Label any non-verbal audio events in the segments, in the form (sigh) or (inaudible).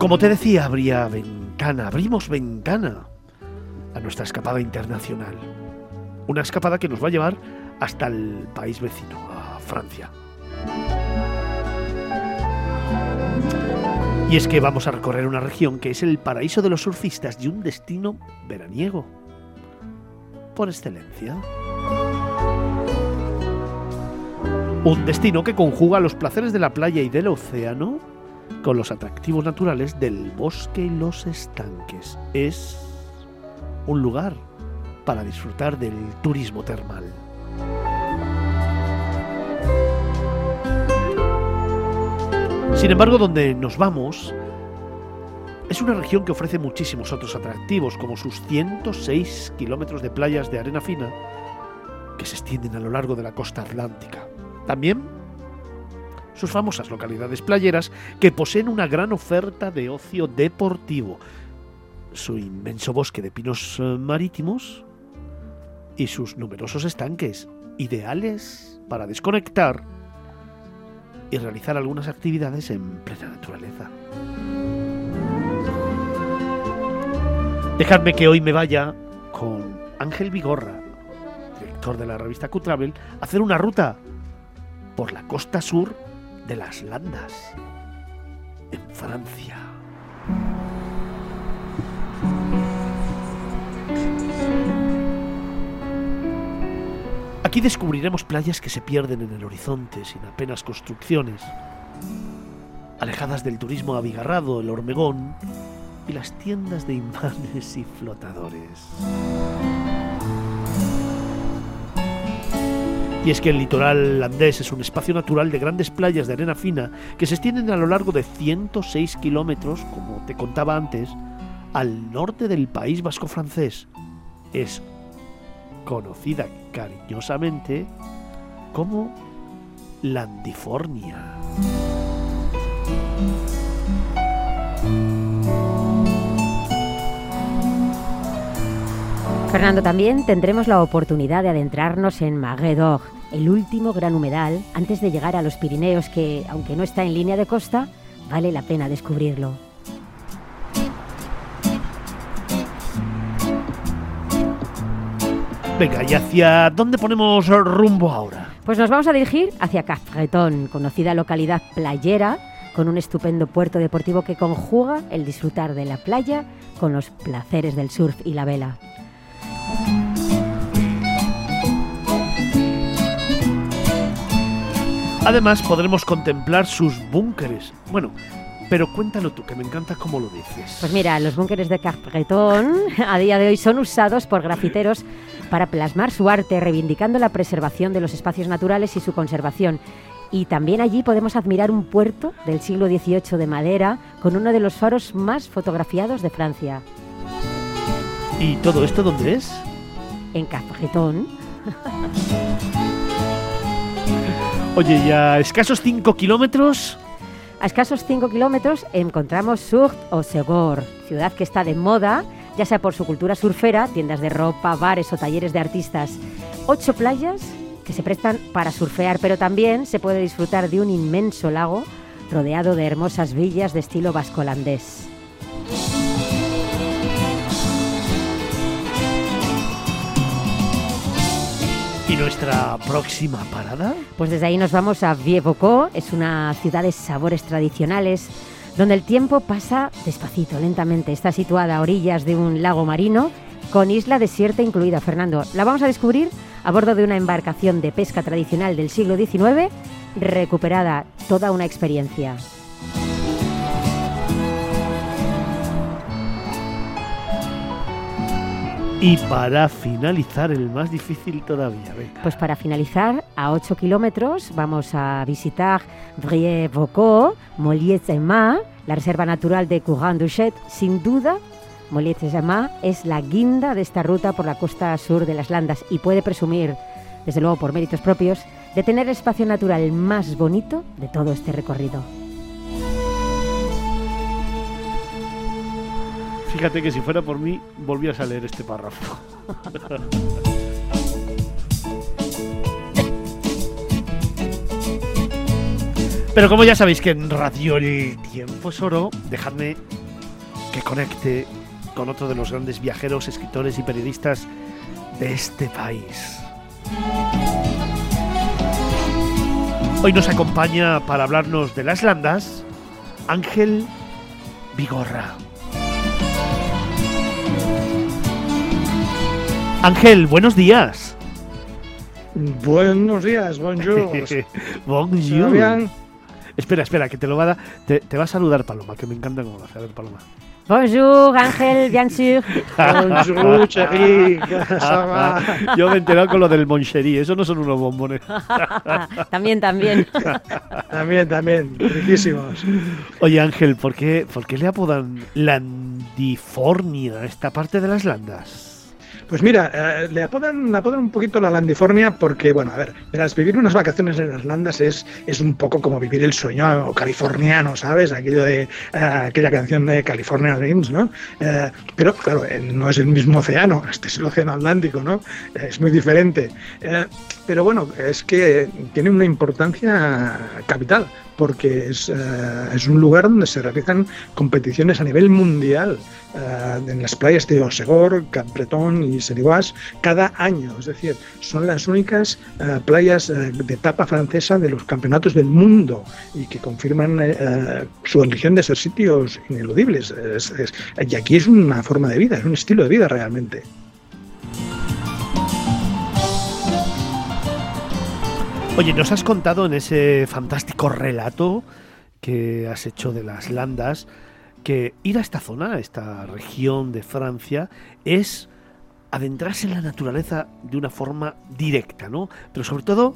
Como te decía, habría ventana, abrimos ventana a nuestra escapada internacional. Una escapada que nos va a llevar hasta el país vecino, a Francia. Y es que vamos a recorrer una región que es el paraíso de los surfistas y un destino veraniego. Por excelencia. Un destino que conjuga los placeres de la playa y del océano con los atractivos naturales del bosque y los estanques. Es un lugar para disfrutar del turismo termal. Sin embargo, donde nos vamos es una región que ofrece muchísimos otros atractivos, como sus 106 kilómetros de playas de arena fina que se extienden a lo largo de la costa atlántica. También sus famosas localidades playeras que poseen una gran oferta de ocio deportivo, su inmenso bosque de pinos eh, marítimos y sus numerosos estanques, ideales para desconectar y realizar algunas actividades en plena naturaleza. Dejadme que hoy me vaya con Ángel Vigorra, director de la revista Q-Travel, a hacer una ruta por la costa sur de las Landas, en Francia. Aquí descubriremos playas que se pierden en el horizonte sin apenas construcciones, alejadas del turismo abigarrado, el hormigón y las tiendas de imanes y flotadores. Y es que el litoral landés es un espacio natural de grandes playas de arena fina que se extienden a lo largo de 106 kilómetros, como te contaba antes, al norte del país vasco francés. Es conocida cariñosamente como Landifornia. Fernando, también tendremos la oportunidad de adentrarnos en Maguedog, el último gran humedal antes de llegar a los Pirineos que, aunque no está en línea de costa, vale la pena descubrirlo. Venga, ¿y hacia dónde ponemos rumbo ahora? Pues nos vamos a dirigir hacia Cafretón, conocida localidad playera, con un estupendo puerto deportivo que conjuga el disfrutar de la playa con los placeres del surf y la vela. Además podremos contemplar sus búnkeres. Bueno, pero cuéntalo tú, que me encanta cómo lo dices. Pues mira, los búnkeres de Capretón a día de hoy son usados por grafiteros para plasmar su arte, reivindicando la preservación de los espacios naturales y su conservación. Y también allí podemos admirar un puerto del siglo XVIII de madera con uno de los faros más fotografiados de Francia. ¿Y todo esto dónde es? En Capretón. (laughs) Oye, ya escasos 5 kilómetros a escasos 5 kilómetros encontramos Surt o Segor, ciudad que está de moda, ya sea por su cultura surfera, tiendas de ropa, bares o talleres de artistas. Ocho playas que se prestan para surfear, pero también se puede disfrutar de un inmenso lago rodeado de hermosas villas de estilo vascolandés. ¿Y nuestra próxima parada? Pues desde ahí nos vamos a Vievocó, es una ciudad de sabores tradicionales donde el tiempo pasa despacito, lentamente. Está situada a orillas de un lago marino con isla desierta incluida, Fernando. La vamos a descubrir a bordo de una embarcación de pesca tradicional del siglo XIX, recuperada toda una experiencia. Y para finalizar, el más difícil todavía. Pues para finalizar, a 8 kilómetros vamos a visitar Vrie-Vaucau, Molliet-Emma, la reserva natural de Courant-Duchet. Sin duda, Molliet-Emma es la guinda de esta ruta por la costa sur de las Landas y puede presumir, desde luego por méritos propios, de tener el espacio natural más bonito de todo este recorrido. Fíjate que si fuera por mí, volvías a leer este párrafo. (laughs) Pero como ya sabéis que en Radio El Tiempo es Oro, dejadme que conecte con otro de los grandes viajeros, escritores y periodistas de este país. Hoy nos acompaña para hablarnos de las landas Ángel Vigorra. Ángel, buenos días. Buenos días, bonjour. (laughs) bonjour. Espera, espera, que te lo va a dar. Te, te, va a saludar Paloma, que me encanta cómo lo hace. A ver, Paloma. Bonjour, Ángel, bien sûr. Bonjour, (laughs) chérie. (laughs) Yo me he enterado con lo del moncherí, eso no son unos bombones. también, también. también, también, riquísimos. Oye, Ángel, ¿por qué, ¿por qué le apodan Landifornia a esta parte de las landas? Pues mira, eh, le, apodan, apodan un poquito la Landifornia porque, bueno, a ver, verás, vivir unas vacaciones en las landas es, es un poco como vivir el sueño californiano, ¿sabes? Aquello de eh, aquella canción de California Dreams, ¿no? Eh, pero, claro, no es el mismo océano, (laughs) este es el océano Atlántico, ¿no? es muy diferente. pero bueno, es que tiene una importancia capital porque es, es, un lugar donde se realizan competiciones a nivel mundial en las playas de Osegor, Capretón y Serivas cada año. Es decir, son las únicas playas de etapa francesa de los campeonatos del mundo y que confirman su religión de ser sitios ineludibles. y aquí es una forma de vida, es un estilo de vida realmente. Oye, nos has contado en ese fantástico relato que has hecho de las landas que ir a esta zona, a esta región de Francia, es adentrarse en la naturaleza de una forma directa, ¿no? Pero sobre todo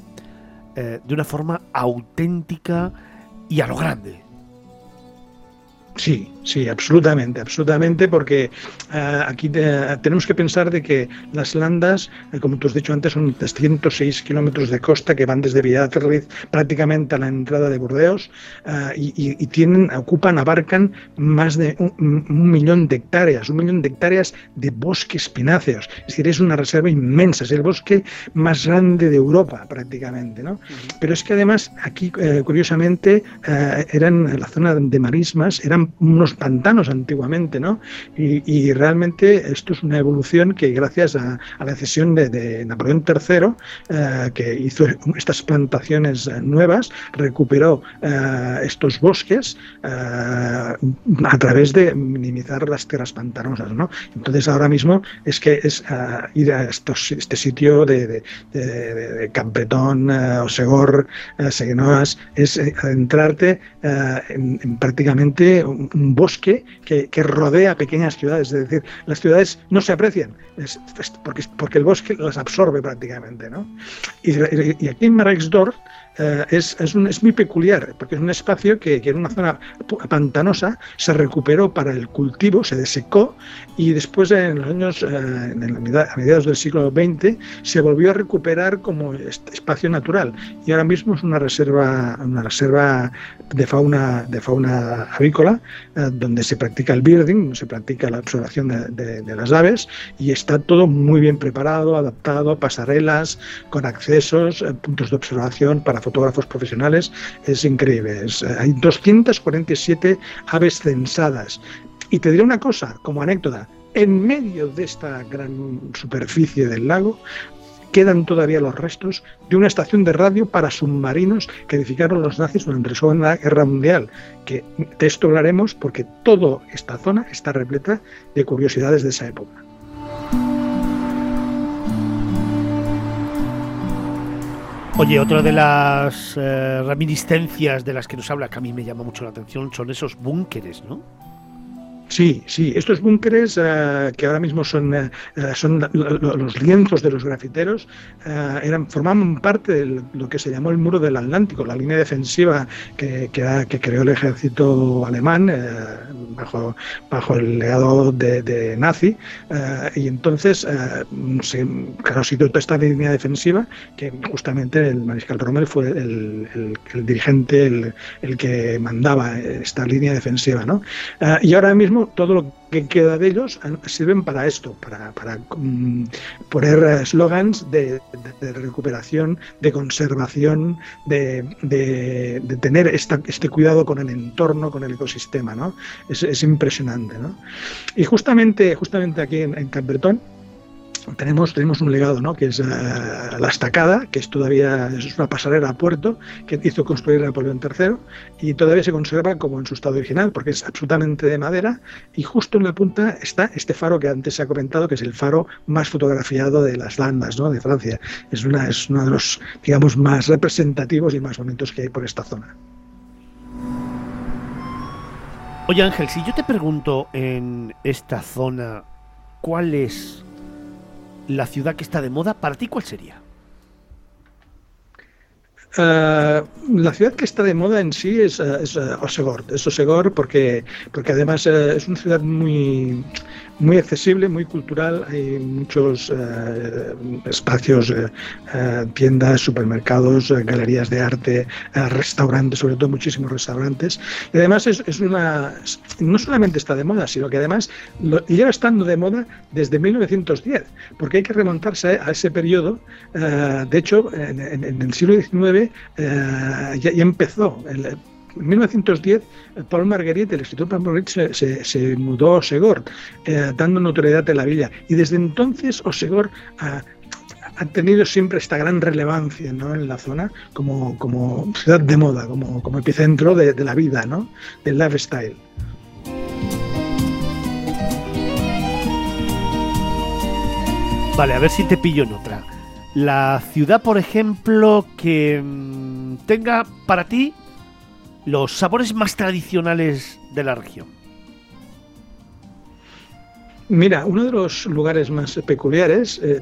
eh, de una forma auténtica y a lo grande. Sí, sí, absolutamente, absolutamente, porque uh, aquí te, tenemos que pensar de que las landas, eh, como tú has dicho antes, son 306 kilómetros de costa que van desde Villarreal prácticamente a la entrada de Burdeos uh, y, y, tienen, ocupan, abarcan más de un, un, millón de hectáreas, un millón de hectáreas de bosques pináceos. Es decir, es una reserva inmensa, es el bosque más grande de Europa prácticamente, ¿no? Uh -huh. Pero es que además aquí, uh, curiosamente, eran la zona de marismas, eran unos pantanos antiguamente, ¿no? Y, realmente esto es una evolución que gracias a, la cesión de, de Napoleón III, eh, que hizo estas plantaciones nuevas, recuperó eh, estos bosques eh, a través de minimizar las tierras pantanosas, ¿no? Entonces ahora mismo es que es ir a estos, este sitio de, de, de Campetón, Osegor, es adentrarte en, en prácticamente un bosque que, que, rodea pequeñas ciudades, es decir, las ciudades no se aprecian, porque, porque el bosque las absorbe prácticamente. ¿no? Y, y aquí en Marexdorf eh, es, es, un, es, muy peculiar, porque es un espacio que, que, en una zona pantanosa se recuperó para el cultivo, se desecó y después en los años, eh, en la, a mediados del siglo XX, se volvió a recuperar como espacio natural. Y ahora mismo es una reserva, una reserva de fauna, de fauna avícola eh, donde se practica el birding, se practica la observación de, de, de, las aves y está todo muy bien preparado, adaptado, pasarelas con accesos, puntos de observación para fotógrafos profesionales, es increíble. Es, hay 247 aves censadas. Y te diré una cosa, como anécdota, en medio de esta gran superficie del lago quedan todavía los restos de una estación de radio para submarinos que edificaron los nazis durante la Segunda Guerra Mundial, que de esto hablaremos porque toda esta zona está repleta de curiosidades de esa época. Oye, otra de las eh, reminiscencias de las que nos habla, que a mí me llama mucho la atención, son esos búnkeres, ¿no? Sí, sí, estos búnkeres uh, que ahora mismo son, uh, son los lienzos de los grafiteros uh, eran, formaban parte de lo que se llamó el muro del Atlántico, la línea defensiva que, que, que creó el ejército alemán bajo, bajo el legado de, nazi y entonces se, claro, se toda esta línea defensiva que justamente el mariscal Rommel fue el, el, el dirigente, el, el, que mandaba esta línea defensiva, ¿no? y ahora mismo todo, lo que queda de ellos sirven para esto, para, mm, poner eslogans de, recuperación, de conservación, de, tener esta, este cuidado con el entorno, con el ecosistema, ¿no? Es, es impresionante, ¿no? Y justamente, justamente aquí en, en tenemos, tenemos un legado, ¿no? que es eh, la estacada, que es todavía es una pasarela a puerto que hizo construir Napoleón III y todavía se conserva como en su estado original porque es absolutamente de madera y justo en la punta está este faro que antes se ha comentado que es el faro más fotografiado de las landas ¿no? de Francia. Es, una, es uno de los digamos más representativos y más bonitos que hay por esta zona. Oye Ángel, si yo te pregunto en esta zona cuál es la ciudad que está de moda, ¿para ti cuál sería? Eh, la ciudad que está de moda en sí es, uh, es uh, Osegord, es Osegord porque, porque además es una ciudad muy, muy accesible, muy cultural, hay muchos espacios, tiendas, supermercados, galerías de arte, restaurantes, sobre todo muchísimos restaurantes. Y además es, es, una, no solamente está de moda, sino que además lo, lleva estando de moda desde 1910, porque hay que remontarse a ese periodo. de hecho, en, en, en el siglo XIX eh, ya, empezó. En 1910, Paul Marguerite, el escritor Paul Marguerite, se, mudó a Osegor, eh, dando notoriedad a la villa. Y desde entonces Osegor ha, tenido siempre esta gran relevancia en la zona como, como ciudad de moda, como, como epicentro de, de la vida, ¿no? del lifestyle. Vale, a ver si te pillo en otra la ciudad, por ejemplo, que mm, tenga para ti los sabores más tradicionales de la región? Mira, uno de los lugares más peculiares, eh,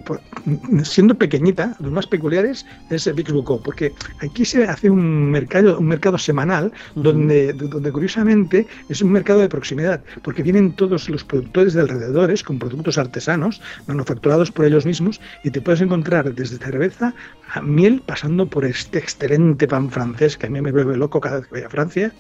siendo pequeñita, los más peculiares es Bixbucó, porque aquí se hace un mercado, un mercado semanal donde, donde curiosamente es un mercado de proximidad, porque vienen todos los productores de alrededores con productos artesanos, manufacturados por ellos mismos, y te puedes encontrar desde cerveza a miel, pasando por este excelente pan francés que a mí me vuelve loco cada vez que voy a Francia,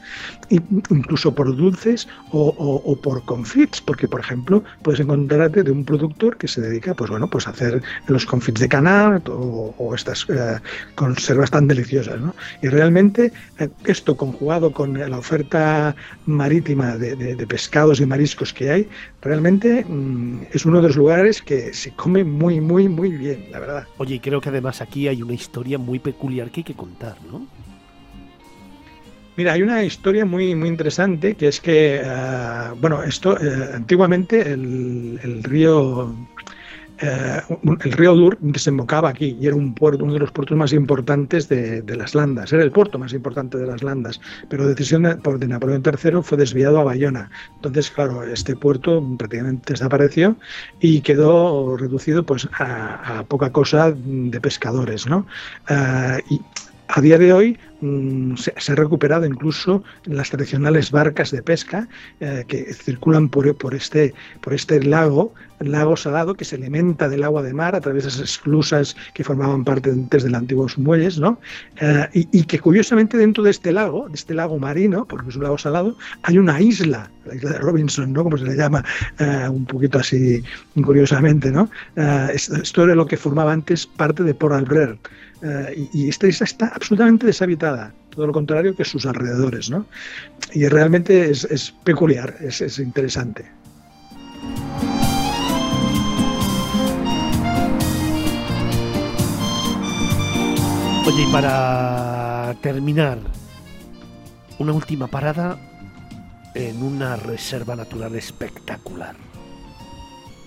incluso por dulces o, o por confits, porque por ejemplo, puedes encontrarte de un productor que se dedica pues bueno pues a hacer los confits de canal o, estas eh, conservas tan deliciosas ¿no? y realmente eh, esto conjugado con la oferta marítima de, pescados y mariscos que hay realmente mm, es uno de los lugares que se come muy muy muy bien la verdad oye y creo que además aquí hay una historia muy peculiar que hay que contar ¿no? Mira, hay una historia muy, muy interesante que es que, uh, bueno, esto uh, antiguamente el, río eh, el río Dur desembocaba aquí y era un puerto, uno de los puertos más importantes de, las Landas, era el puerto más importante de las Landas, pero decisión de, de, Napoleón III fue desviado a Bayona. Entonces, claro, este puerto prácticamente desapareció y quedó reducido pues a, poca cosa de pescadores, ¿no? Uh, y a día de hoy mm, se, se, ha recuperado incluso las tradicionales barcas de pesca eh, que circulan por, este, por este lago, lago salado, que se alimenta del agua de mar a través de esas esclusas que formaban parte antes de los antiguos muelles, ¿no? Eh, y, que curiosamente dentro de este lago, de este lago marino, porque es un lago salado, hay una isla, la isla de Robinson, ¿no? Como se le llama, eh, un poquito así curiosamente, ¿no? Esto era lo que formaba antes parte de Port Albert. Y, y, esta isla está absolutamente deshabitada, todo lo contrario que sus alrededores, ¿no? Y realmente es, es peculiar, es, es, interesante. Oye, y para terminar, una última parada en una reserva natural espectacular.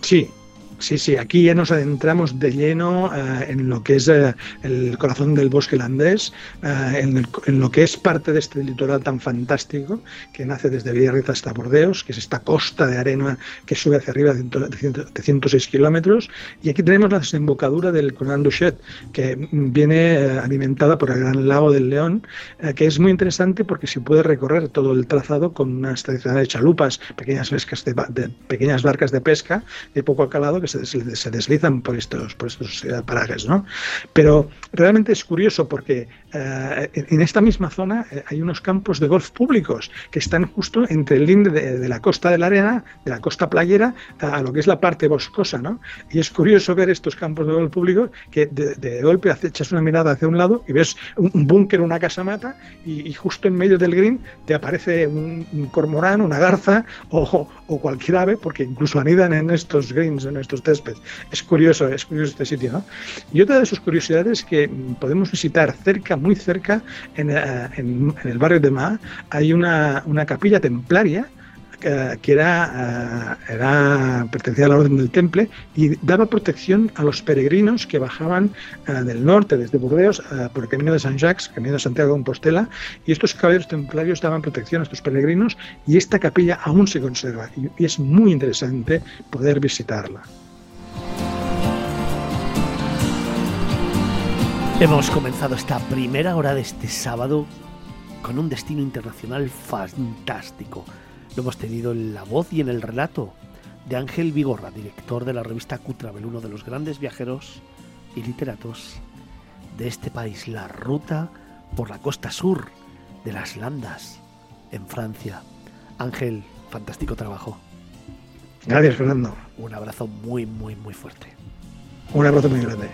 Sí, Sí, sí, aquí ya nos adentramos de lleno eh, en lo que es eh, el corazón del bosque landés, eh, en, el, en, lo que es parte de este litoral tan fantástico que nace desde Villarriz hasta Bordeos, que es esta costa de arena que sube hacia arriba de, de 106 kilómetros. Y aquí tenemos la desembocadura del Conan Duchet, que viene alimentada por el Gran Lago del León, que es muy interesante porque se puede recorrer todo el trazado con unas tradicionales chalupas, pequeñas, de, de, pequeñas barcas de pesca de poco calado se, deslizan por estos, por estos eh, parajes, ¿no? Pero realmente es curioso porque eh, en esta misma zona hay unos campos de golf públicos que están justo entre el linde de, la costa de la arena, de la costa playera, a, lo que es la parte boscosa, ¿no? Y es curioso ver estos campos de golf públicos que de, golpe echas una mirada hacia un lado y ves un, búnker, una casa mata, y, justo en medio del green te aparece un, un cormorán, una garza o, o, cualquier ave, porque incluso anidan en estos greens, en estos céspedes. Es curioso, es curioso este sitio, ¿no? Y otra de sus curiosidades que podemos visitar cerca, muy cerca, en, eh, en, el barrio de Ma, hay una, capilla templaria que era, eh, era, pertenecía a la Orden del Temple y daba protección a los peregrinos que bajaban eh, del norte, desde Burdeos, eh, por el camino de San Jacques, camino de Santiago de Compostela, y estos caballeros templarios daban protección a estos peregrinos y esta capilla aún se conserva y es muy interesante poder visitarla. Hemos comenzado esta primera hora de este sábado con un destino internacional fantástico lo hemos tenido en la voz y en el relato de Ángel Vigorra, director de la revista Cutravel, uno de los grandes viajeros y literatos de este país, la ruta por la costa sur de las Landas, en Francia. Ángel, fantástico trabajo. Gracias, Fernando. Un abrazo muy, muy, muy fuerte. Un abrazo muy grande.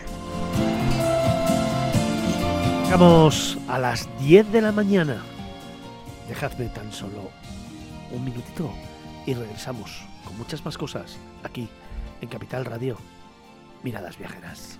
Llegamos a las 10 de la mañana. Dejadme tan solo un minutito y regresamos con muchas más cosas aquí en Capital Radio. Miradas viajeras.